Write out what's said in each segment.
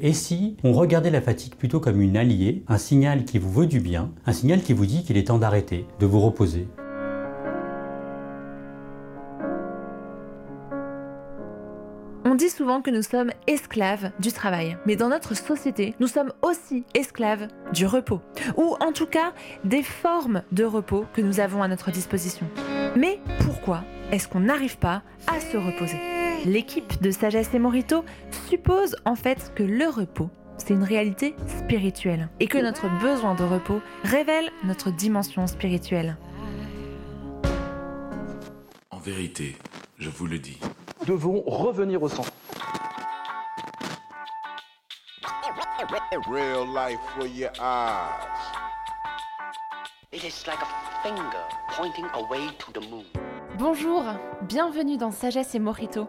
Et si on regardait la fatigue plutôt comme une alliée, un signal qui vous veut du bien, un signal qui vous dit qu'il est temps d'arrêter, de vous reposer? On dit souvent que nous sommes esclaves du travail, mais dans notre société, nous sommes aussi esclaves du repos, ou en tout cas des formes de repos que nous avons à notre disposition. Mais pourquoi est-ce qu'on n'arrive pas à se reposer? L'équipe de Sagesse et Morito suppose en fait que le repos, c'est une réalité spirituelle et que notre besoin de repos révèle notre dimension spirituelle. En vérité, je vous le dis. Nous devons revenir au centre. Real life for your eyes. It is like a finger pointing away to the moon. Bonjour, bienvenue dans Sagesse et Morito,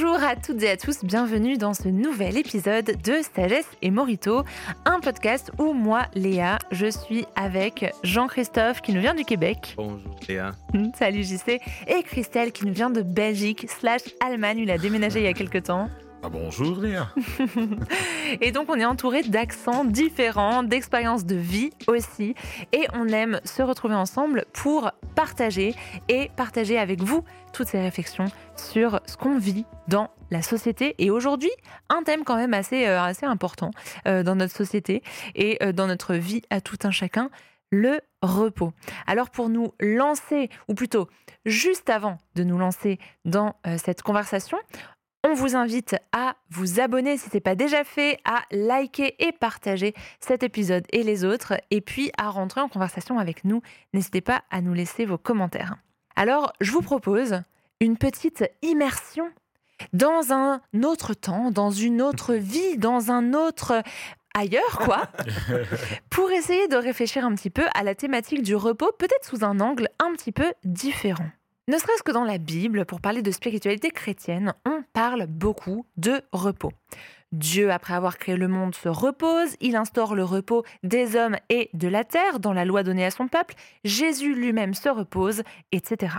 Bonjour à toutes et à tous, bienvenue dans ce nouvel épisode de Sagesse et Morito, un podcast où moi, Léa, je suis avec Jean-Christophe qui nous vient du Québec. bonjour Léa. Salut JC. Et Christelle qui nous vient de Belgique slash Allemagne, il a déménagé il y a quelques temps. Ah bonjour Léa. Et donc on est entouré d'accents différents, d'expériences de vie aussi. Et on aime se retrouver ensemble pour partager et partager avec vous toutes ces réflexions sur ce qu'on vit dans la société. Et aujourd'hui, un thème quand même assez, euh, assez important euh, dans notre société et euh, dans notre vie à tout un chacun, le repos. Alors pour nous lancer, ou plutôt juste avant de nous lancer dans cette conversation, on vous invite à vous abonner si ce n'est pas déjà fait, à liker et partager cet épisode et les autres, et puis à rentrer en conversation avec nous. N'hésitez pas à nous laisser vos commentaires. Alors, je vous propose une petite immersion dans un autre temps, dans une autre vie, dans un autre ailleurs, quoi, pour essayer de réfléchir un petit peu à la thématique du repos, peut-être sous un angle un petit peu différent. Ne serait-ce que dans la Bible, pour parler de spiritualité chrétienne, on parle beaucoup de repos. Dieu, après avoir créé le monde, se repose, il instaure le repos des hommes et de la terre dans la loi donnée à son peuple, Jésus lui-même se repose, etc.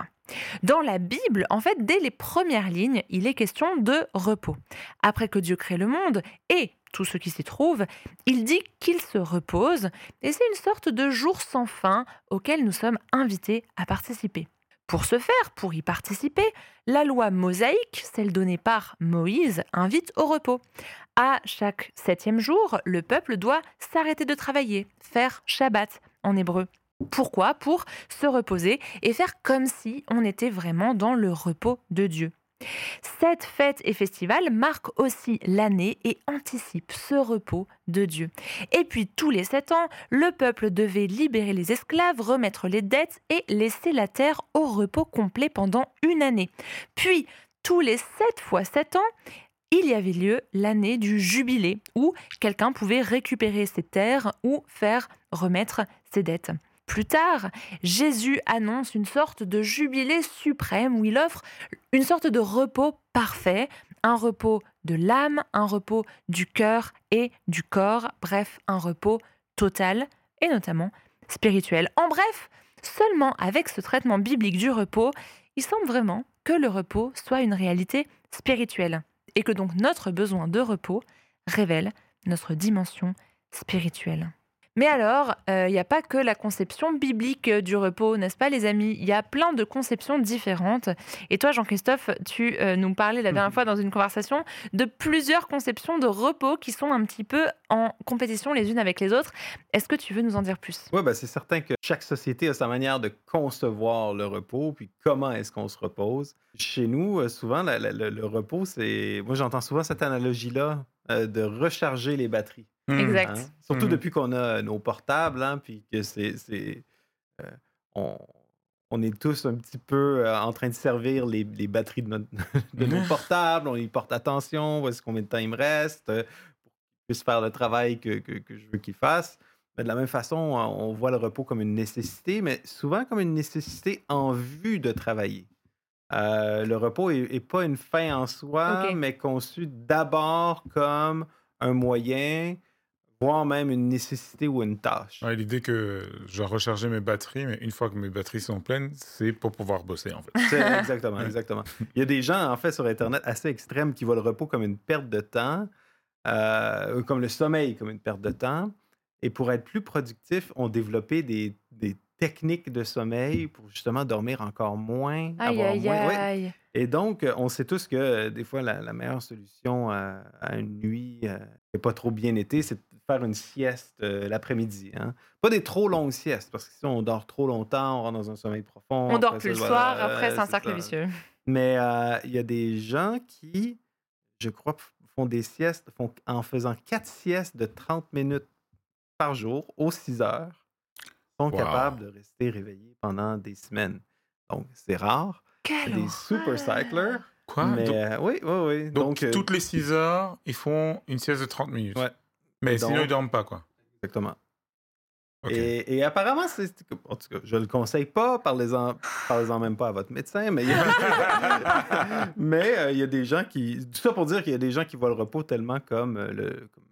Dans la Bible, en fait, dès les premières lignes, il est question de repos. Après que Dieu crée le monde et tout ce qui s'y trouve, il dit qu'il se repose, et c'est une sorte de jour sans fin auquel nous sommes invités à participer. Pour ce faire, pour y participer, la loi mosaïque, celle donnée par Moïse, invite au repos. À chaque septième jour, le peuple doit s'arrêter de travailler, faire Shabbat en hébreu. Pourquoi? Pour se reposer et faire comme si on était vraiment dans le repos de Dieu. Cette fête et festival marquent aussi l'année et anticipent ce repos de Dieu. Et puis tous les sept ans, le peuple devait libérer les esclaves, remettre les dettes et laisser la terre au repos complet pendant une année. Puis tous les sept fois sept ans, il y avait lieu l'année du jubilé, où quelqu'un pouvait récupérer ses terres ou faire remettre ses dettes. Plus tard, Jésus annonce une sorte de jubilé suprême où il offre une sorte de repos parfait, un repos de l'âme, un repos du cœur et du corps, bref, un repos total et notamment spirituel. En bref, seulement avec ce traitement biblique du repos, il semble vraiment que le repos soit une réalité spirituelle et que donc notre besoin de repos révèle notre dimension spirituelle. Mais alors, il n'y a pas que la conception biblique du repos, n'est-ce pas les amis? Il y a plein de conceptions différentes. Et toi, Jean-Christophe, tu euh, nous parlais la dernière fois dans une conversation de plusieurs conceptions de repos qui sont un petit peu en compétition les unes avec les autres. Est-ce que tu veux nous en dire plus? Oui, ben c'est certain que chaque société a sa manière de concevoir le repos, puis comment est-ce qu'on se repose. Chez nous, euh, souvent, la- la- le, le repos, c'est... Moi, j'entends souvent cette analogie-là euh, de recharger les batteries. Exact. hein? Surtout Mhm. depuis qu'on a nos portables, hein, puis que c'est... c'est, euh, on, on est tous un petit peu euh, en train de servir les, les batteries de, notre- de nos portables, on y porte attention, voici combien de temps il me reste, euh, pour qu'il puisse faire le travail que, que- que je veux qu'il fasse. De la même façon, on voit le repos comme une nécessité, mais souvent comme une nécessité en vue de travailler. Euh, le repos n'est pas une fin en soi, mais conçu d'abord comme un moyen, voire même une nécessité ou une tâche. Ouais, L'idée que je dois recharger mes batteries, mais une fois que mes batteries sont pleines, c'est pour pouvoir bosser en fait. Exactement, exactement. Il y a des gens, en fait, sur Internet assez extrêmes qui voient le repos comme une perte de temps, euh, comme le sommeil comme une perte de temps. Et pour être plus productif, ont développé des, des techniques de sommeil pour justement dormir encore moins, Aïe, avoir aïe, moins. Et donc, euh, on sait tous que euh, des fois, la, la meilleure solution à, à une nuit qui n'est pas trop bien été, c'est de faire une sieste euh, l'après-midi. hein. Pas des trop longues siestes, parce que si on dort trop longtemps, on rentre dans un sommeil profond. On dort plus le soir, voilà, après c'est un cercle ça. vicieux. Mais euh, il y a des gens qui, je crois, font des siestes, font, en faisant quatre siestes de 30 minutes par jour, aux 6 heures, sont Wow. capables de rester réveillés pendant des semaines. Donc, c'est rare. Quelle C'est des super cyclers. Quoi? mais Donc, euh, oui, oui, oui. donc, euh, toutes les 6 heures, ils font une sieste de 30 minutes. Ouais. Mais Donc- sinon, ils dorment pas quoi. Exactement. Et, et apparemment, c'est. En tout cas, je le conseille pas, parlez-en parlez même pas à votre médecin, mais il y a, mais, euh, il y a des gens qui. Tout ça pour dire qu'il y a des gens qui voient le repos tellement comme, euh, le, comme,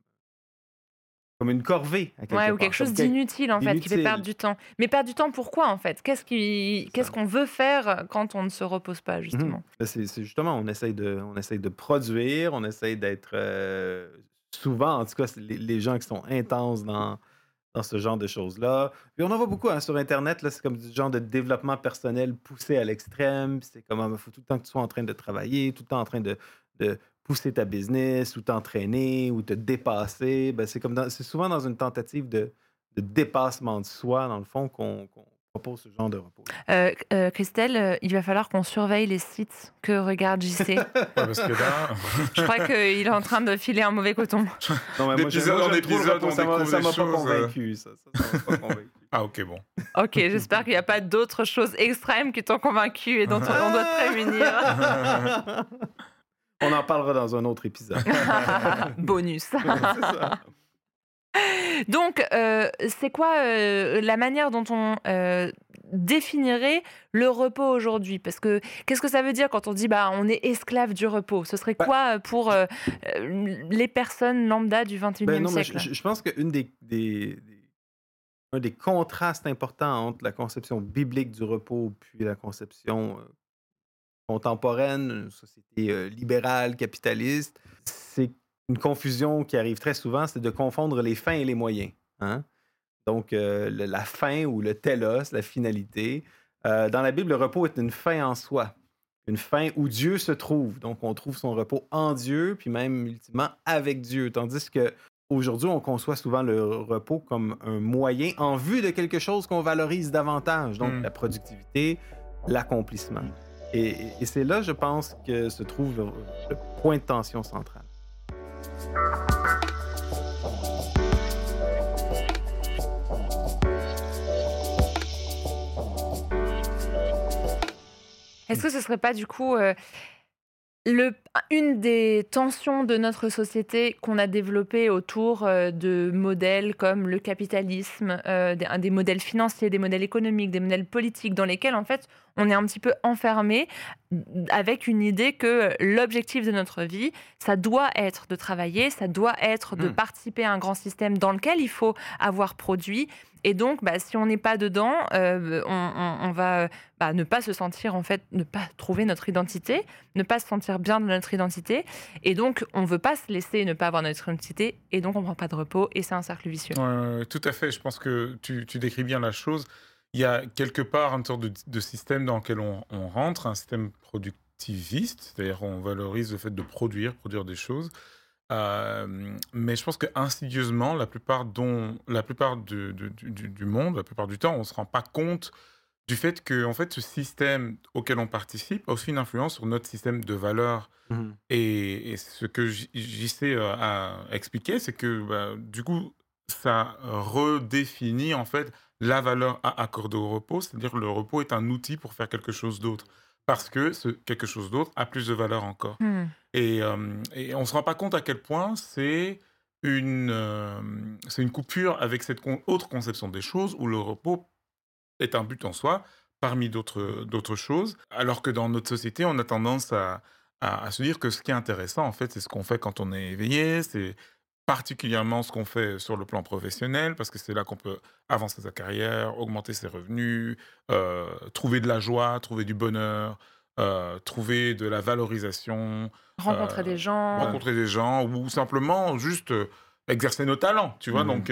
comme une corvée. à quelque Ouais, ou quelque chose d'inutile en fait, qui fait perdre du temps. Mais perdre du temps pourquoi en fait? Qu'est-ce qui... Qu'on veut faire quand on ne se repose pas justement? Mhm. Ben, C'est c'est justement, on essaye, de, on essaye de produire, on essaye d'être. euh, souvent, en tout cas, les, gens qui sont intenses dans, ce genre de choses-là. Puis on en voit beaucoup hein, sur Internet, c'est comme du genre de développement personnel poussé à l'extrême. C'est comme, il faut tout le temps que tu sois en train de travailler, tout le temps en train de, pousser ta business ou t'entraîner ou te dépasser. Ben, c'est souvent dans une tentative de, dépassement de soi, dans le fond, qu'on propose ce genre de repos. Euh, euh, Christelle, euh, il va falloir qu'on surveille les sites que regarde JC. Ouais, parce que là, Je crois qu'il est en train de filer un mauvais coton. Non, mais moi, moi, en épisode, repos, on ça m'a- découvre ça des m'a pas convaincu. Ça, ça, ça m'a pas convaincu. ah ok bon. Ok, j'espère qu'il n'y a pas d'autres choses extrêmes qui t'ont convaincu et dont on doit te prémunir. On en parlera dans un autre épisode. Bonus. C'est ça. Donc, euh, c'est quoi euh, la manière dont on euh, définirait le repos aujourd'hui? Parce que qu'est-ce que ça veut dire quand on dit bah on est esclave du repos? Ce serait Bah, quoi pour les personnes lambda du 21e Ben non, mais siècle? je, je pense qu'une des, des- des- un des contrastes importants entre la conception biblique du repos puis la conception contemporaine, une société libérale, capitaliste, c'est une confusion qui arrive très souvent, c'est de confondre les fins et les moyens. hein. Donc, euh, le- la fin ou le telos, la finalité. euh, dans la Bible, le repos est une fin en soi. Une fin où Dieu se trouve. Donc, on trouve son repos en Dieu, puis même ultimement avec Dieu. Tandis que aujourd'hui, on conçoit souvent le repos comme un moyen en vue de quelque chose qu'on valorise davantage. Donc, Mm. la productivité, l'accomplissement. Et, c'est là, je pense, que se trouve le, le point de tension central. Est-ce que ce serait pas du coup euh, le, une des tensions de notre société qu'on a développée autour euh, de modèles comme le capitalisme, euh, des, des modèles financiers, des modèles économiques, des modèles politiques, dans lesquels en fait on est un petit peu enfermé avec une idée que l'objectif de notre vie, ça doit être de travailler, ça doit être de Mm. participer à un grand système dans lequel il faut avoir produit. Et donc, bah, si on n'est pas dedans, euh, on, va euh, bah, ne pas se sentir, en fait, ne pas trouver notre identité, ne pas se sentir bien dans notre identité. Et donc, on ne veut pas se laisser ne pas avoir notre identité. Et donc, on ne prend pas de repos. Et c'est un cercle vicieux. Tout à fait. Je pense que tu, décris bien la chose. Il y a quelque part une sorte de, de système dans lequel on rentre, un système productiviste, c'est-à-dire on valorise le fait de produire, produire des choses. Euh, mais je pense que insidieusement, la plupart, dont, la plupart du, du- du monde, la plupart du temps, on ne se rend pas compte du fait que en fait, ce système auquel on participe a aussi une influence sur notre système de valeurs et, et ce que JC euh, a expliqué, c'est que bah, du coup, ça redéfinit en fait la valeur à accorder au repos, c'est-à-dire que le repos est un outil pour faire quelque chose d'autre, parce que ce quelque chose d'autre a plus de valeur encore. Hmm. Et, euh, et on ne se rend pas compte à quel point c'est une, euh, coupure avec cette autre conception des choses où le repos est un but en soi parmi d'autres choses, alors que dans notre société, on a tendance à se dire que ce qui est intéressant, en fait, c'est ce qu'on fait quand on est éveillé, c'est particulièrement ce qu'on fait sur le plan professionnel, parce que c'est là qu'on peut avancer sa carrière, augmenter ses revenus, euh, trouver de la joie, trouver du bonheur, euh, trouver de la valorisation, Rencontrer euh, des gens. rencontrer des gens ou simplement juste euh, exercer nos talents, tu vois. Mhm. Donc,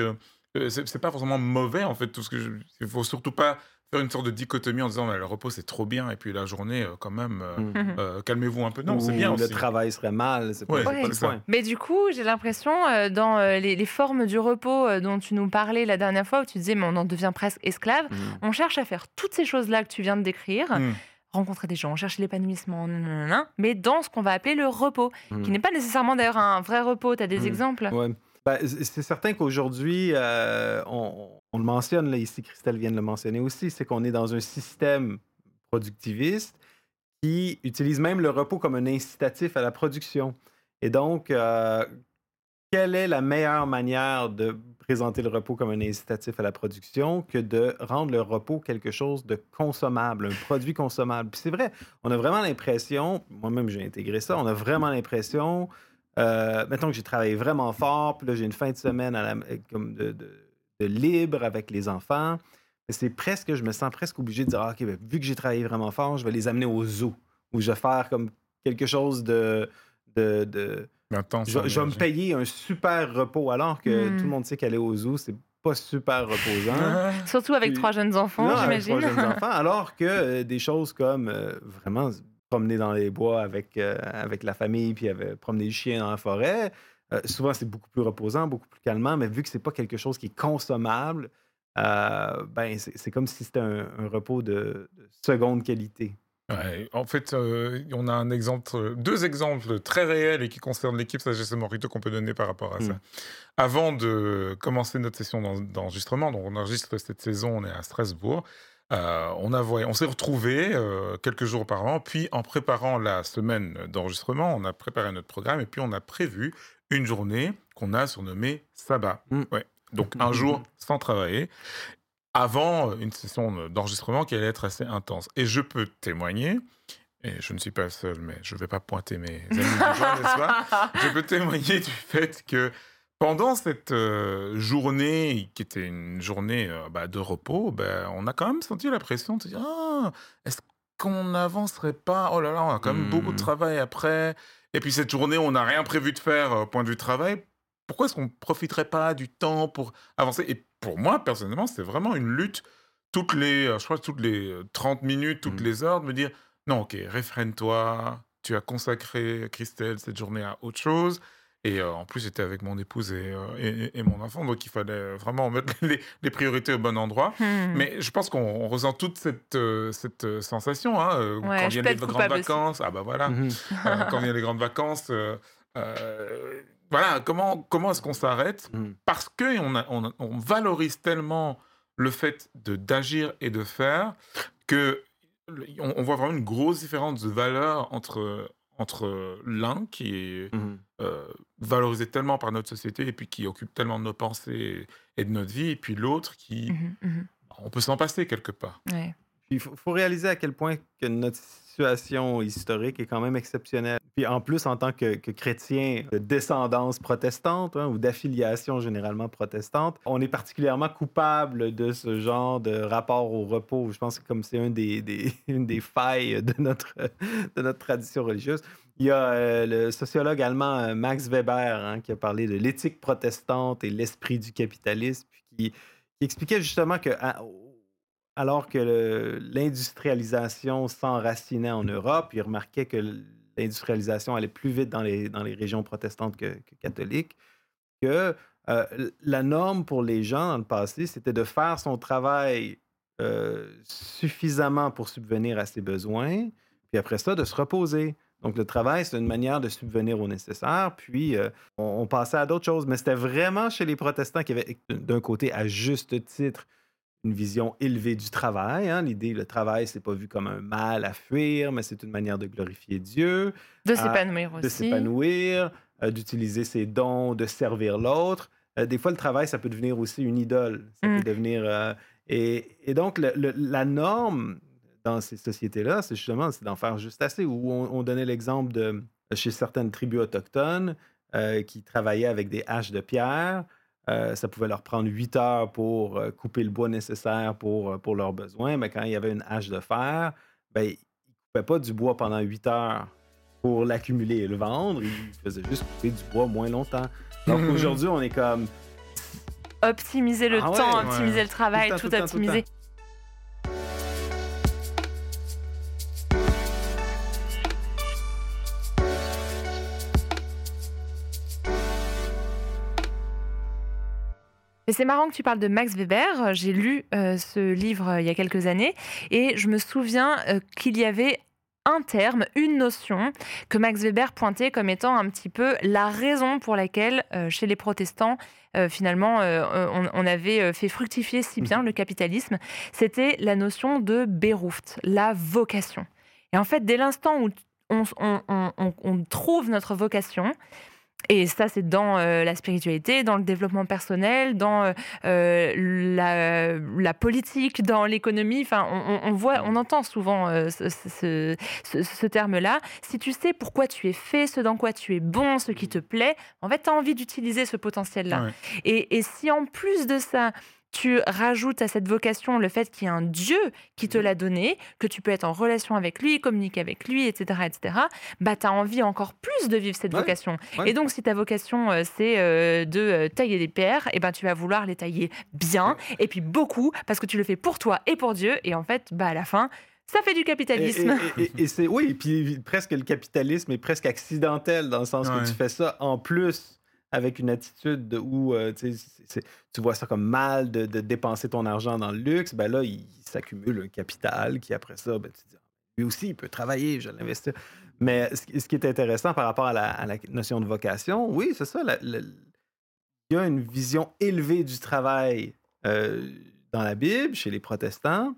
c'est pas forcément mauvais, en fait, tout ce que je... Il faut surtout pas faire une sorte de dichotomie en disant, mais le repos, c'est trop bien, et puis la journée, quand même, Mhm. Mhm. euh, calmez-vous un peu. Non, c'est bien le aussi. travail serait mal. C'est Ouais, Ouais. ça. Mais du coup, j'ai l'impression, euh, dans euh, les, les formes du repos euh, dont tu nous parlais la dernière fois, où tu disais, mais on en devient presque esclave, on cherche à faire toutes ces choses-là que tu viens de décrire. Rencontrer des gens, chercher l'épanouissement, mais dans ce qu'on va appeler le repos, qui Mhm. n'est pas nécessairement d'ailleurs un vrai repos. Tu as des Mm. exemples? Ouais. Ben, c'est certain qu'aujourd'hui, euh, on, on le mentionne, là, ici, Christelle vient de le mentionner aussi, c'est qu'on est dans un système productiviste qui utilise même le repos comme un incitatif à la production. Et donc, euh, quelle est la meilleure manière de présenter le repos comme un incitatif à la production que de rendre le repos quelque chose de consommable, un produit consommable? Puis c'est vrai, on a vraiment l'impression, moi-même j'ai intégré ça, on a vraiment l'impression euh, mettons que j'ai travaillé vraiment fort, puis là, j'ai une fin de semaine comme de, libre avec les enfants. C'est presque, je me sens presque obligé de dire, Ah, OK, ben, vu que j'ai travaillé vraiment fort, je vais les amener au zoo, où je vais faire comme quelque chose de... de, de- je, je vais me payer un super repos, alors que Mm. tout le monde sait qu'aller au zoo, c'est pas super reposant. Surtout avec Puis- trois jeunes enfants, j'imagine. trois jeunes enfants, alors que euh, des choses comme euh, vraiment se promener dans les bois avec, euh, avec la famille, puis promener le chien dans la forêt, euh, souvent c'est beaucoup plus reposant, beaucoup plus calmant, mais vu que c'est pas quelque chose qui est consommable, euh, ben c'est c'est comme si c'était un, un repos de, de seconde qualité. Ouais, en fait, euh, on a un exemple, deux exemples très réels et qui concernent l'équipe Sagesse Morito qu'on peut donner par rapport à ça. Mm. Avant de commencer notre session d'en- d'enregistrement, donc on enregistre cette saison, on est à Strasbourg. euh, on a voy- on s'est retrouvés euh, quelques jours auparavant, puis en préparant la semaine d'enregistrement, on a préparé notre programme et puis on a prévu une journée qu'on a surnommée Sabbat. Mm. Ouais. Donc un jour sans travailler avant une session d'enregistrement qui allait être assez intense. Et je peux témoigner, et je ne suis pas le seul, mais je ne vais pas pointer mes amis du jour, n'est-ce pas? Je peux témoigner du fait que pendant cette euh, journée, qui était une journée euh, bah, de repos, ben, on a quand même senti la pression de se dire Ah, est-ce qu'on n'avancerait pas? Oh là là, on a quand même Hmm. beaucoup de travail après. Et puis cette journée, on n'a rien prévu de faire euh, point de vue travail. Pourquoi est-ce qu'on ne profiterait pas du temps pour avancer? Et pour moi, personnellement, c'est vraiment une lutte toutes les, euh, je crois, toutes les euh, 30 minutes, toutes Mm. les heures, de me dire non, ok, réfrène-toi, tu as consacré, Christelle, cette journée à autre chose. Et euh, en plus, j'étais avec mon épouse et, euh, et- et mon enfant, donc il fallait vraiment mettre les, les priorités au bon endroit. Hmm. Mais je pense qu'on on ressent toute cette, euh, cette euh, sensation hein, euh, Ouais, quand viennent les grandes aussi. vacances. Ah bah voilà, euh, quand viennent les grandes vacances. euh, euh, voilà, comment, comment est-ce qu'on s'arrête Mhm. Parce qu'on on, on valorise tellement le fait de d'agir et de faire que on, on voit vraiment une grosse différence de valeur entre, entre l'un qui est Mhm. euh, valorisé tellement par notre société et puis qui occupe tellement de nos pensées et de notre vie, et puis l'autre qui, Mhm, mhm. on peut s'en passer quelque part. Ouais. Il faut, réaliser à quel point notre situation historique est quand même exceptionnelle. Puis en plus, en tant que, chrétien de descendance protestante hein, ou d'affiliation généralement protestante, on est particulièrement coupable de ce genre de rapport au repos. Je pense que comme c'est une des failles de notre, tradition religieuse. Il y a euh, le sociologue allemand euh, Max Weber hein, qui a parlé de l'éthique protestante et l'esprit du capitalisme, puis qui, expliquait justement que alors que l'industrialisation s'enracinait en Europe, il remarquait que l'industrialisation allait plus vite dans les, dans les régions protestantes que, que catholiques, que euh, la norme pour les gens dans le passé, c'était de faire son travail euh, suffisamment pour subvenir à ses besoins, puis après ça, de se reposer. Donc, le travail, c'est une manière de subvenir au nécessaire, puis euh, on, on passait à d'autres choses. Mais c'était vraiment chez les protestants qui avaient, d'un côté, à juste titre, une vision élevée du travail. hein. L'idée, le travail, c'est pas vu comme un mal à fuir, mais c'est une manière de glorifier Dieu, De Ah, s'épanouir de aussi. s'épanouir, euh, d'utiliser ses dons, de servir l'autre. Euh, des fois, le travail, ça peut devenir aussi une idole. Ça Mm. peut devenir. euh, et, et donc, le- le- la norme dans ces sociétés-là, c'est justement c'est d'en faire juste assez. Où on, on donnait l'exemple de chez certaines tribus autochtones euh, qui travaillaient avec des haches de pierre. Euh, ça pouvait leur prendre huit heures pour euh, couper le bois nécessaire pour, euh, pour leurs besoins. Mais quand il y avait une hache de fer, ben, ils ne coupaient pas du bois pendant huit heures pour l'accumuler et le vendre. Ils faisaient juste couper du bois moins longtemps. Donc aujourd'hui, on est comme Optimiser le Ah temps, ouais. optimiser le travail, Tout optimiser. C'est marrant que tu parles de Max Weber. J'ai lu euh, ce livre euh, il y a quelques années et je me souviens euh, qu'il y avait un terme, une notion que Max Weber pointait comme étant un petit peu la raison pour laquelle euh, chez les protestants, euh, finalement, euh, on, on avait fait fructifier si bien le capitalisme. C'était la notion de Beruft, la vocation. Et en fait, dès l'instant où on trouve notre vocation, et ça, c'est dans euh, la spiritualité, dans le développement personnel, dans euh, euh, la, la politique, dans l'économie. Enfin, on, on- on voit, on entend souvent euh, ce, ce- ce- ce terme-là. Si tu sais pourquoi tu es fait, ce dans quoi tu es bon, ce qui te plaît, en fait, tu as envie d'utiliser ce potentiel-là. Ouais. Et, et si en plus de ça, tu rajoutes à cette vocation le fait qu'il y a un Dieu qui Mhm. te l'a donné, que tu peux être en relation avec lui, communiquer avec lui, etc., etc., bah, tu as envie encore plus de vivre cette Ouais, vocation. ouais. Et donc, si ta vocation, euh, c'est euh, de euh, tailler des pierres, et ben, tu vas vouloir les tailler bien, et puis beaucoup, parce que tu le fais pour toi et pour Dieu. Et en fait, bah, à la fin, ça fait du capitalisme. et- et- et c'est oui, et puis presque le capitalisme est presque accidentel dans le sens Ouais. que tu fais ça en plus avec une attitude de- où euh, tu vois ça comme mal de, de dépenser ton argent dans le luxe. Ben là, il, s'accumule un capital qui après ça, ben, tu te dis, lui aussi, il peut travailler, je vais l'investir. Mais ce, qui- est intéressant par rapport à la, à la notion de vocation, oui, c'est ça. la- la- il y a une vision élevée du travail euh, dans la Bible, chez les protestants,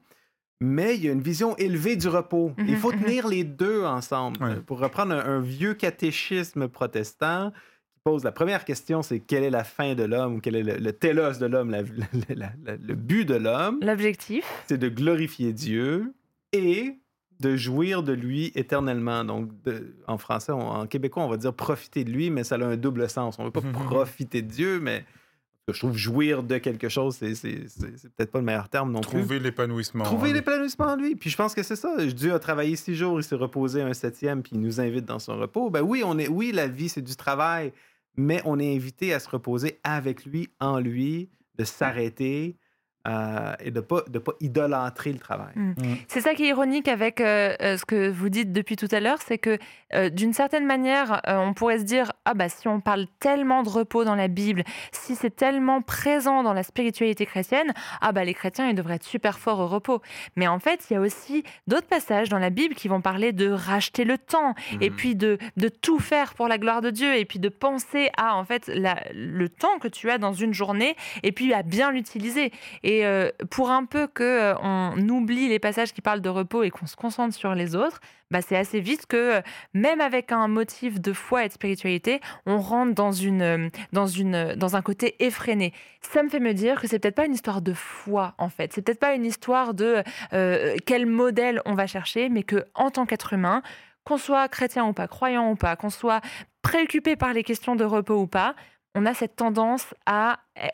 mais il y a une vision élevée du repos. Mhm, il faut mhm. tenir les deux ensemble. Ouais. Pour reprendre un, un vieux catéchisme protestant pose la première question, c'est quelle est la fin de l'homme, quel est le, le télos de l'homme, la- la- la- la- le but de l'homme, L'objectif, c'est de glorifier Dieu et de jouir de lui éternellement. Donc, de- en français, on- en québécois, on va dire profiter de lui, mais ça a un double sens. On ne veut pas profiter de Dieu, mais je trouve jouir de quelque chose, c'est c'est- c'est- c'est peut-être pas le meilleur terme non plus. Trouver l'épanouissement. Trouver hein. l'épanouissement en lui. Puis je pense que c'est ça. Dieu a travaillé six jours, il s'est reposé un septième, puis il nous invite dans son repos. Ben oui, on est, oui, la vie, c'est du travail, mais on est invité à se reposer avec lui, en lui, de s'arrêter euh, et de ne pas, de pas idolâtrer le travail. C'est ça qui est ironique avec euh, euh, ce que vous dites depuis tout à l'heure, c'est que euh, d'une certaine manière, euh, on pourrait se dire ah bah si on parle tellement de repos dans la Bible, si c'est tellement présent dans la spiritualité chrétienne, ah bah les chrétiens ils devraient être super forts au repos. Mais en fait, il y a aussi d'autres passages dans la Bible qui vont parler de racheter le temps et Mhm. puis de, de tout faire pour la gloire de Dieu et puis de penser à en fait la- le temps que tu as dans une journée et puis à bien l'utiliser. Et euh, pour un peu que euh, on oublie les passages qui parlent de repos et qu'on se concentre sur les autres, bah c'est assez vite que euh, même avec un motif de foi et de spiritualité, on rentre dans un côté effréné. Ça me fait me dire que c'est peut-être pas une histoire de foi en fait. C'est peut-être pas une histoire de quel modèle on va chercher, mais que en tant qu'être humain, qu'on soit chrétien ou pas, croyant ou pas, qu'on soit préoccupé par les questions de repos ou pas, on a cette tendance à eh,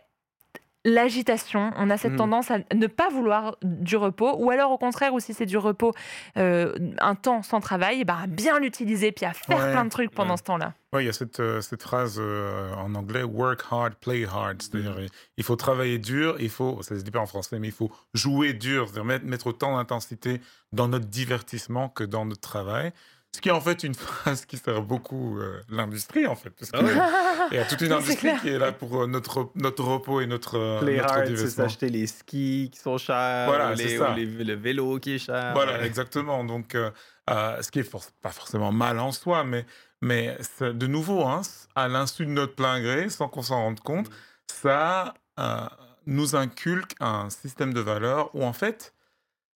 l'agitation, on a cette Mhm. tendance à ne pas vouloir du repos, ou alors au contraire, ou si c'est du repos, euh, un temps sans travail, eh ben, à bien l'utiliser, puis à faire Ouais, plein de trucs pendant ouais. ce temps-là. Ouais, il y a cette, euh, cette phrase euh, en anglais work hard, play hard. C'est-à-dire, Mm. il faut travailler dur, il faut, ça se dit pas en français, mais il faut jouer dur, c'est-à-dire mettre, mettre autant d'intensité dans notre divertissement que dans notre travail. Ce qui est en fait une phrase qui sert beaucoup euh, l'industrie, en fait. Parce Ah que- ouais. Il y a toute une industrie qui est là pour euh, notre, notre repos et notre, euh, notre hard, c'est s'acheter les skis qui sont chers, Voilà, les, ça. ou les- le vélo qui est cher. Voilà, exactement. Donc, euh, euh, ce qui est pas forcément mal en soi, mais, mais de nouveau, hein, à l'insu de notre plein gré, sans qu'on s'en rende compte, ça, euh, nous inculque un système de valeurs où en fait,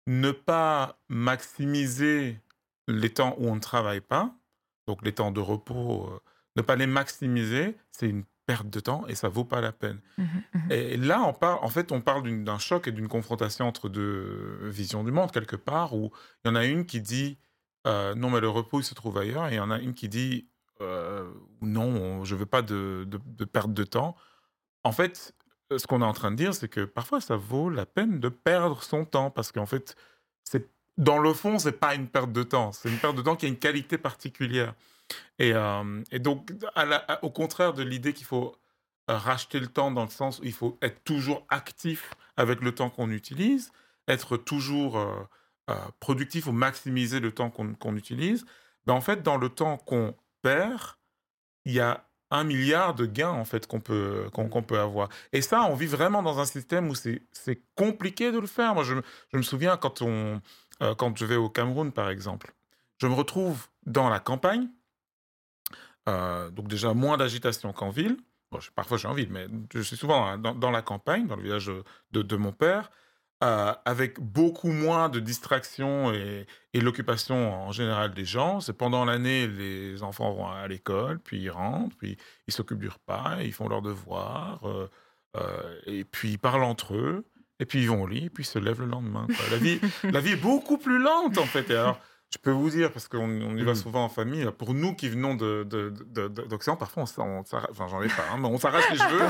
ne pas maximiser les temps où on ne travaille pas, donc les temps de repos, euh, ne pas les maximiser, c'est une perte de temps et ça vaut pas la peine. Mhm, mhm. Et là, on parle, en fait, on parle d'un choc et d'une confrontation entre deux visions du monde quelque part, où il y en a une qui dit euh, non, mais le repos il se trouve ailleurs, et il y en a une qui dit euh, non, on- je veux pas de, de, de perte de temps. En fait, ce qu'on est en train de dire, c'est que parfois ça vaut la peine de perdre son temps, parce qu'en fait, c'est dans le fond, c'est pas une perte de temps, c'est une perte de temps qui a une qualité particulière. Et, euh, donc, au contraire de l'idée qu'il faut euh, racheter le temps dans le sens où il faut être toujours actif avec le temps qu'on utilise, être toujours euh, productif ou maximiser le temps qu'on utilise, ben en fait, dans le temps qu'on perd, il y a un milliard de gains en fait qu'on peut, qu'on peut avoir. Et ça, on vit vraiment dans un système où c'est compliqué de le faire. Moi, je me souviens quand, on, euh, quand je vais au Cameroun, par exemple, je me retrouve dans la campagne, euh, donc déjà moins d'agitation qu'en ville. Je- parfois, j'ai en ville, mais je suis souvent hein, dans, la campagne, dans le village de, mon père, euh, avec beaucoup moins de distractions et, et l'occupation en général des gens. C'est pendant l'année, les enfants vont à l'école, puis ils rentrent, puis ils s'occupent du repas, ils font leurs devoirs, et puis ils parlent entre eux, et puis ils vont au lit, et puis ils se lèvent le lendemain. quoi. La vie, la vie est beaucoup plus lente, en fait. Et alors, je peux vous dire, parce qu'on on y va Mhm. souvent en famille, pour nous qui venons de- de- de- de- d'Occident, parfois on, s'arrache, enfin j'en ai pas, hein, mais on s'arrache les cheveux.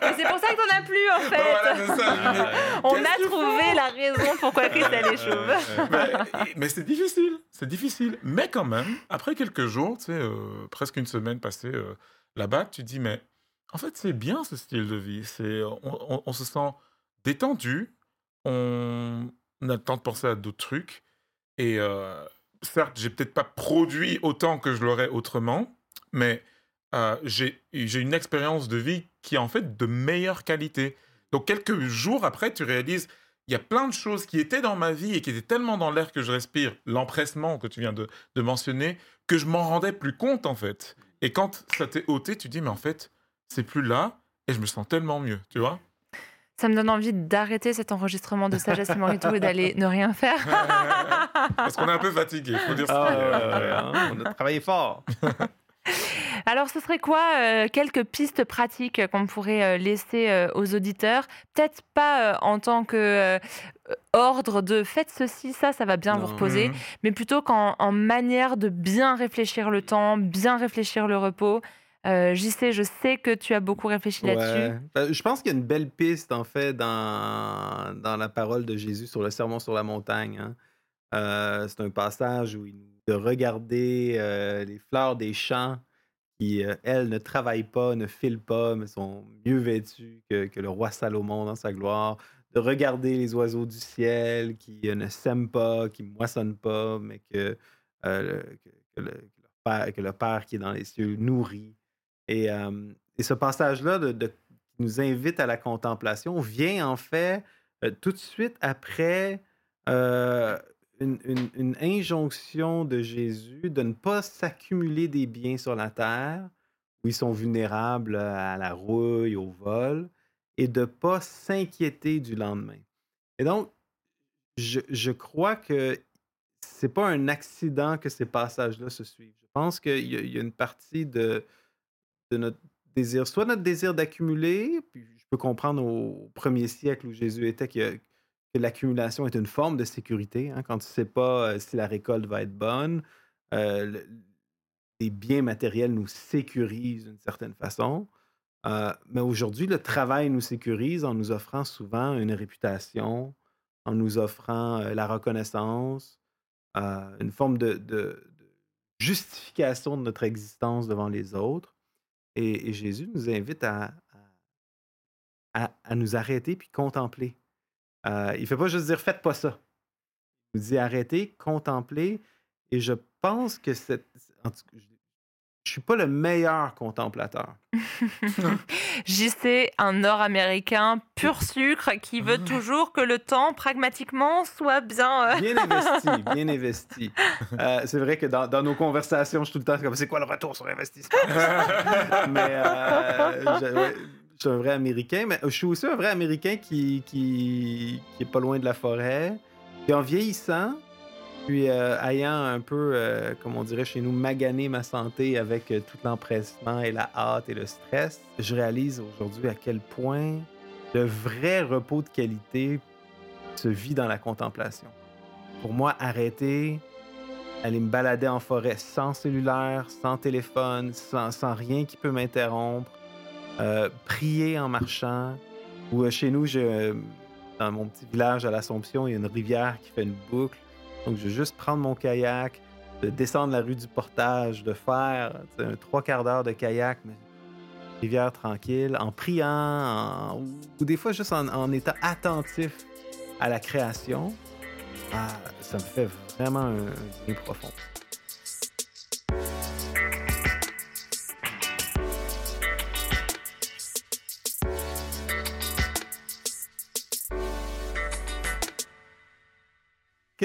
Mais c'est pour ça que t'en as plus en fait. Voilà, ça, dis, On a trouvé la raison pourquoi Chris a les chauves. mais, mais c'est difficile, c'est difficile. Mais quand même, après quelques jours, tu sais, euh, presque une semaine passée euh, là-bas, tu te dis, mais en fait, c'est bien ce style de vie. C'est, on, on- on se sent détendu, on, on a le temps de penser à d'autres trucs. Et euh, certes, j'ai peut-être pas produit autant que je l'aurais autrement, mais euh, j'ai une expérience de vie qui est en fait de meilleure qualité. Donc quelques jours après, tu réalises, il y a plein de choses qui étaient dans ma vie et qui étaient tellement dans l'air que je respire, l'empressement que tu viens de, de mentionner, que je m'en rendais plus compte en fait. Et quand ça t'est ôté, tu dis, mais en fait, c'est plus là et je me sens tellement mieux, tu vois Ça me donne envie d'arrêter cet enregistrement de Sagesse et Morito et d'aller ne rien faire. Parce qu'on est un peu fatigué, faut dire ça. Ah, ouais, ouais, hein, on a travaillé fort. Alors, ce serait quoi euh, quelques pistes pratiques qu'on pourrait euh, laisser euh, aux auditeurs? Peut-être pas euh, en tant que euh, ordre de faites ceci, ça, ça va bien vous reposer, Mhm. mais plutôt qu'en en manière de bien réfléchir le temps, bien réfléchir le repos. Euh, J'y sais, je sais que tu as beaucoup réfléchi là-dessus. Ben, je pense qu'il y a une belle piste, en fait, dans, dans la parole de Jésus sur le sermon sur la montagne. hein. Euh, c'est un passage où il nous de regarder euh, les fleurs des champs qui, euh, elles, ne travaillent pas, ne filent pas, mais sont mieux vêtues que, que le roi Salomon dans sa gloire. De regarder les oiseaux du ciel qui ne sèment pas, qui ne moissonnent pas, mais que, euh, le, que, que le, que le père, que le Père qui est dans les cieux nourrit. Et, ce passage-là de, de- qui nous invite à la contemplation vient en fait euh, tout de suite après euh, une, injonction de Jésus de ne pas s'accumuler des biens sur la terre où ils sont vulnérables à la rouille, au vol, et de ne pas s'inquiéter du lendemain. Et donc, je, crois que c'est pas un accident que ces passages-là se suivent. Je pense qu'il y a une partie de, de notre désir, soit notre désir d'accumuler, puis je peux comprendre au premier siècle où Jésus était que, l'accumulation est une forme de sécurité. hein, quand tu ne sais pas euh, si la récolte va être bonne, euh, le- les biens matériels nous sécurisent d'une certaine façon. Euh, mais aujourd'hui, le travail nous sécurise en nous offrant souvent une réputation, en nous offrant la reconnaissance, une forme de justification de notre existence devant les autres. Et, Jésus nous invite à- à nous arrêter puis contempler. Euh, il ne fait pas juste dire faites pas ça. Il nous dit arrêtez, contemplez. Et je pense que cette. en tout cas, je ne suis pas le meilleur contemplateur. JC, un Nord-Américain pur sucre qui veut toujours que le temps, pragmatiquement, soit bien. euh, Bien investi, bien investi. Euh, c'est vrai que dans, dans nos conversations, je suis tout le temps comme c'est quoi le retour sur investissement? Mais euh, je, ouais, je suis un vrai Américain, mais je suis aussi un vrai Américain qui, qui, qui est pas loin de la forêt. Et en vieillissant, puis euh, ayant un peu, euh, comme on dirait chez nous, magané ma santé avec euh, tout l'empressement et la hâte et le stress, je réalise aujourd'hui à quel point le vrai repos de qualité se vit dans la contemplation. Pour moi, arrêter, aller me balader en forêt sans cellulaire, sans téléphone, sans, sans rien qui peut m'interrompre, prier en marchant, ou chez nous, dans mon petit village à l'Assomption, il y a une rivière qui fait une boucle. Donc, je vais juste prendre mon kayak, de descendre la rue du Portage, de faire un trois quarts d'heure de kayak, mais rivière tranquille, en priant, ou, des fois juste en, étant attentif à la création. Ah, ça me fait vraiment un bien profond.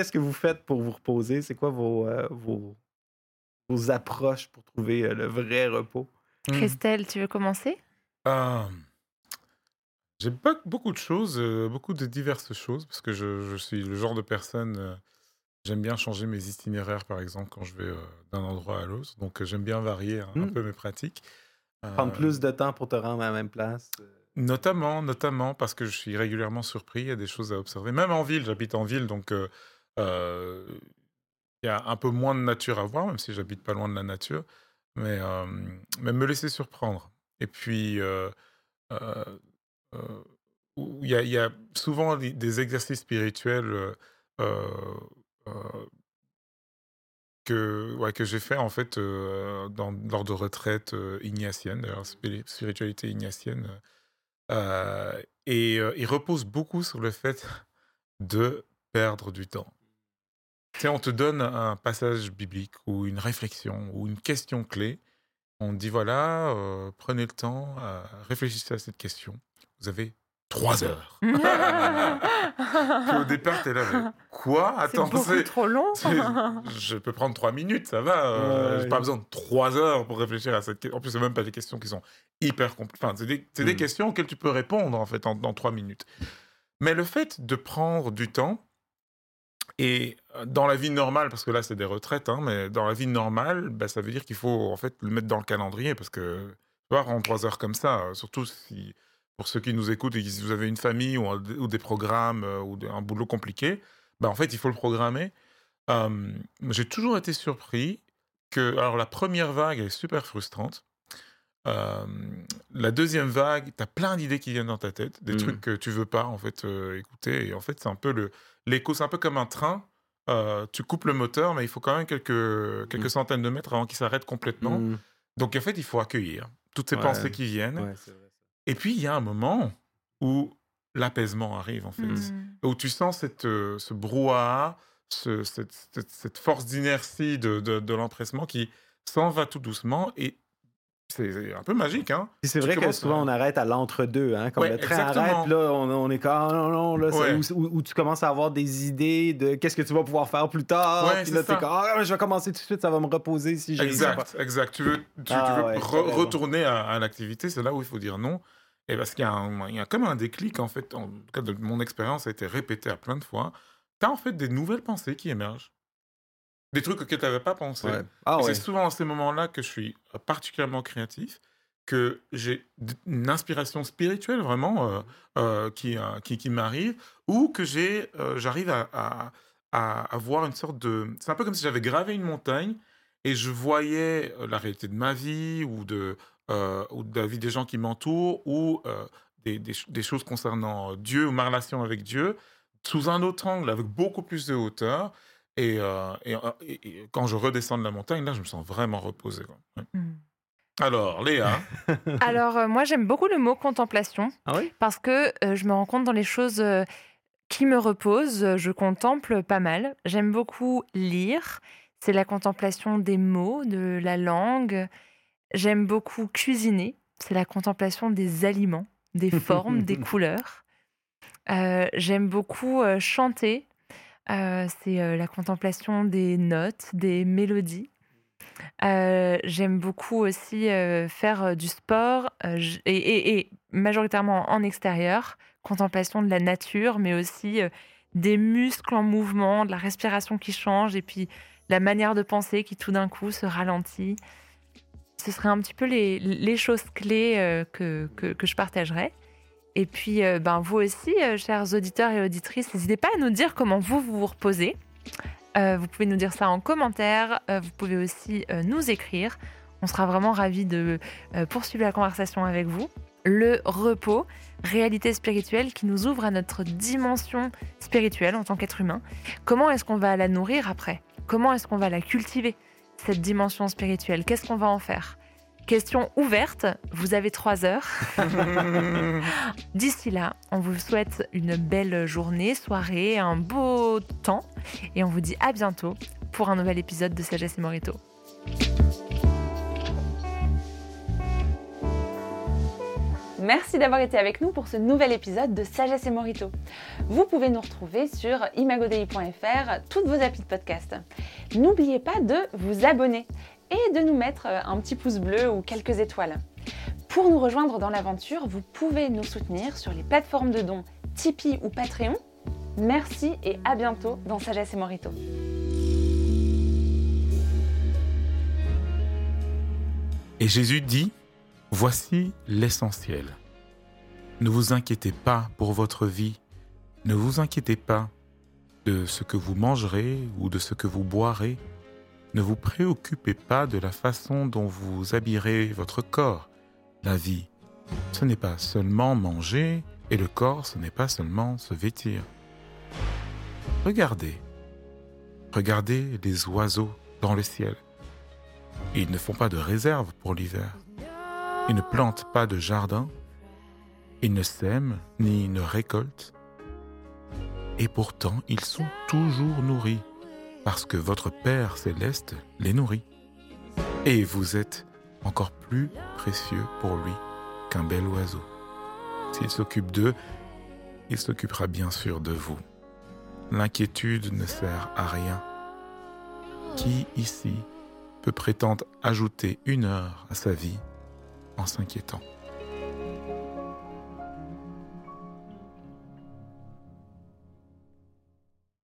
Qu'est-ce que vous faites pour vous reposer? C'est quoi vos, euh, vos, vos approches pour trouver euh, le vrai repos? Hmm. Christelle, tu veux commencer? Ah, J'ai pas beaucoup de choses, euh, beaucoup de diverses choses, parce que je, je suis le genre de personne. euh, j'aime bien changer mes itinéraires, par exemple, quand je vais euh, d'un endroit à l'autre. Donc, euh, j'aime bien varier un, un Mm. peu mes pratiques. Prendre Euh, plus de temps pour te rendre à la même place? euh, Notamment, notamment parce que je suis régulièrement surpris, il y a des choses à observer. Même en ville, j'habite en ville, donc euh, euh, il y a un peu moins de nature à voir, même si j'habite pas loin de la nature. Mais, mais me laisser surprendre. Et puis, il y, a- souvent des, exercices spirituels que, que j'ai fait en fait lors de retraites euh, ignatiennes, d'ailleurs, spiri- spiritualité ignatienne. Et il repose beaucoup sur le fait de perdre du temps. Tu sais, on te donne un passage biblique ou une réflexion ou une question clé. On te dit voilà, euh, prenez le temps, euh, réfléchissez à cette question. Vous avez trois heures. Puis au départ, t'es là, mais quoi? Attends, c'est- trop long. je peux prendre trois minutes, ça va. euh, Ouais. J'ai pas besoin de trois heures pour réfléchir à cette question. En plus, c'est même pas des questions qui sont hyper compliquées. Enfin, c'est des, des Mm. questions auxquelles tu peux répondre en fait en, dans trois minutes. Mais le fait de prendre du temps et euh, dans la vie normale, parce que là c'est des retraites, hein, mais dans la vie normale, bah, ça veut dire qu'il faut en fait le mettre dans le calendrier parce que tu vois, en trois heures comme ça, euh, surtout si pour ceux qui nous écoutent et qui si vous avez une famille ou, un- ou des programmes euh, ou de- un boulot compliqué, bah, en fait il faut le programmer. Euh, J'ai toujours été surpris que alors la première vague est super frustrante. Euh, la deuxième vague, tu as plein d'idées qui viennent dans ta tête, des Mm. trucs que tu veux pas en fait euh, écouter. Et en fait, c'est un peu le l'écho, c'est un peu comme un train. Euh, tu coupes le moteur, mais il faut quand même quelques, quelques Mm. centaines de mètres avant qu'il s'arrête complètement. Mm. Donc en fait, il faut accueillir toutes ces Ouais. pensées qui viennent. Ouais, c'est vrai. Et puis, il y a un moment où l'apaisement arrive, en fait. Mm. Où tu sens cette, euh, ce brouhaha, ce- cette, cette- cette force d'inertie de, de, de l'empressement qui s'en va tout doucement. Et c'est un peu magique, hein c'est vrai que commences souvent à- on arrête à l'entre-deux, hein, comme Ouais, le train exactement. arrête, là on, on est comme ah, non, non, là, c'est- Ouais. où, où tu commences à avoir des idées de qu'est-ce que tu vas pouvoir faire plus tard, Ouais, puis là t'es comme ah, je vais commencer tout de suite, ça va me reposer si j'ai Exact, exact. Tu veux, tu, tu Ah veux re- retourner à, à l'activité, c'est là où il faut dire non. Et parce qu'il y, y a comme un déclic, en fait, en tout cas de mon expérience, a été répété à plein de fois. Tu as en fait des nouvelles pensées qui émergent. Des trucs auxquels tu n'avais pas pensé. Ouais. Ah ouais. C'est souvent dans ces moments-là que je suis euh, particulièrement créatif, que j'ai une inspiration spirituelle vraiment euh, euh, qui, euh, qui, qui m'arrive, ou que j'ai, j'arrive à, à, à avoir une sorte de... C'est un peu comme si j'avais gravé une montagne et je voyais la réalité de ma vie ou de, ou de la vie des gens qui m'entourent ou des, des des choses concernant Dieu ou ma relation avec Dieu sous un autre angle, avec beaucoup plus de hauteur. Et, euh, et, euh, et- et quand je redescends de la montagne, là, je me sens vraiment reposé. quoi. Ouais. Mm. Alors, Léa, Alors, euh, moi, j'aime beaucoup le mot contemplation Ah oui? parce que euh, je me rends compte dans les choses euh, qui me reposent, je contemple pas mal. J'aime beaucoup lire. C'est la contemplation des mots, de la langue. J'aime beaucoup cuisiner. C'est la contemplation des aliments, des formes, des couleurs. Euh, J'aime beaucoup euh, chanter. Euh, c'est euh, la contemplation des notes, des mélodies. Euh, J'aime beaucoup aussi faire du sport et, majoritairement en extérieur, contemplation de la nature, mais aussi des muscles en mouvement, de la respiration qui change et puis la manière de penser qui tout d'un coup se ralentit. Ce seraient un petit peu les, choses clés que, que, que je partagerais. Et puis, euh, ben, vous aussi, euh, chers auditeurs et auditrices, n'hésitez pas à nous dire comment vous vous, reposez. Euh, vous pouvez nous dire ça en commentaire. Vous pouvez aussi nous écrire. On sera vraiment ravis de poursuivre la conversation avec vous. Le repos, réalité spirituelle qui nous ouvre à notre dimension spirituelle en tant qu'être humain. Comment est-ce qu'on va la nourrir après? Comment est-ce qu'on va la cultiver, cette dimension spirituelle? Qu'est-ce qu'on va en faire? Question ouverte, vous avez trois heures. D'ici là, on vous souhaite une belle journée, soirée, un beau temps et on vous dit à bientôt pour un nouvel épisode de Sagesse et Morito. Merci d'avoir été avec nous pour ce nouvel épisode de Sagesse et Morito. Vous pouvez nous retrouver sur imagodei.fr, toutes vos applis de podcast. N'oubliez pas de vous abonner et de nous mettre un petit pouce bleu ou quelques étoiles. Pour nous rejoindre dans l'aventure, vous pouvez nous soutenir sur les plateformes de dons Tipeee ou Patreon. Merci et à bientôt dans Sagesse et Morito. Et Jésus dit, Voici l'essentiel. Ne vous inquiétez pas pour votre vie, ne vous inquiétez pas de ce que vous mangerez ou de ce que vous boirez, ne vous préoccupez pas de la façon dont vous habillerez votre corps. La vie, ce n'est pas seulement manger, et le corps, ce n'est pas seulement se vêtir. Regardez, regardez les oiseaux dans le ciel. Ils ne font pas de réserve pour l'hiver. Ils ne plantent pas de jardin. Ils ne sèment ni ne récoltent. Et pourtant, ils sont toujours nourris, parce que votre Père céleste les nourrit. Et vous êtes encore plus précieux pour lui qu'un bel oiseau. S'il s'occupe d'eux, il s'occupera bien sûr de vous. L'inquiétude ne sert à rien. Qui ici peut prétendre ajouter une heure à sa vie en s'inquiétant?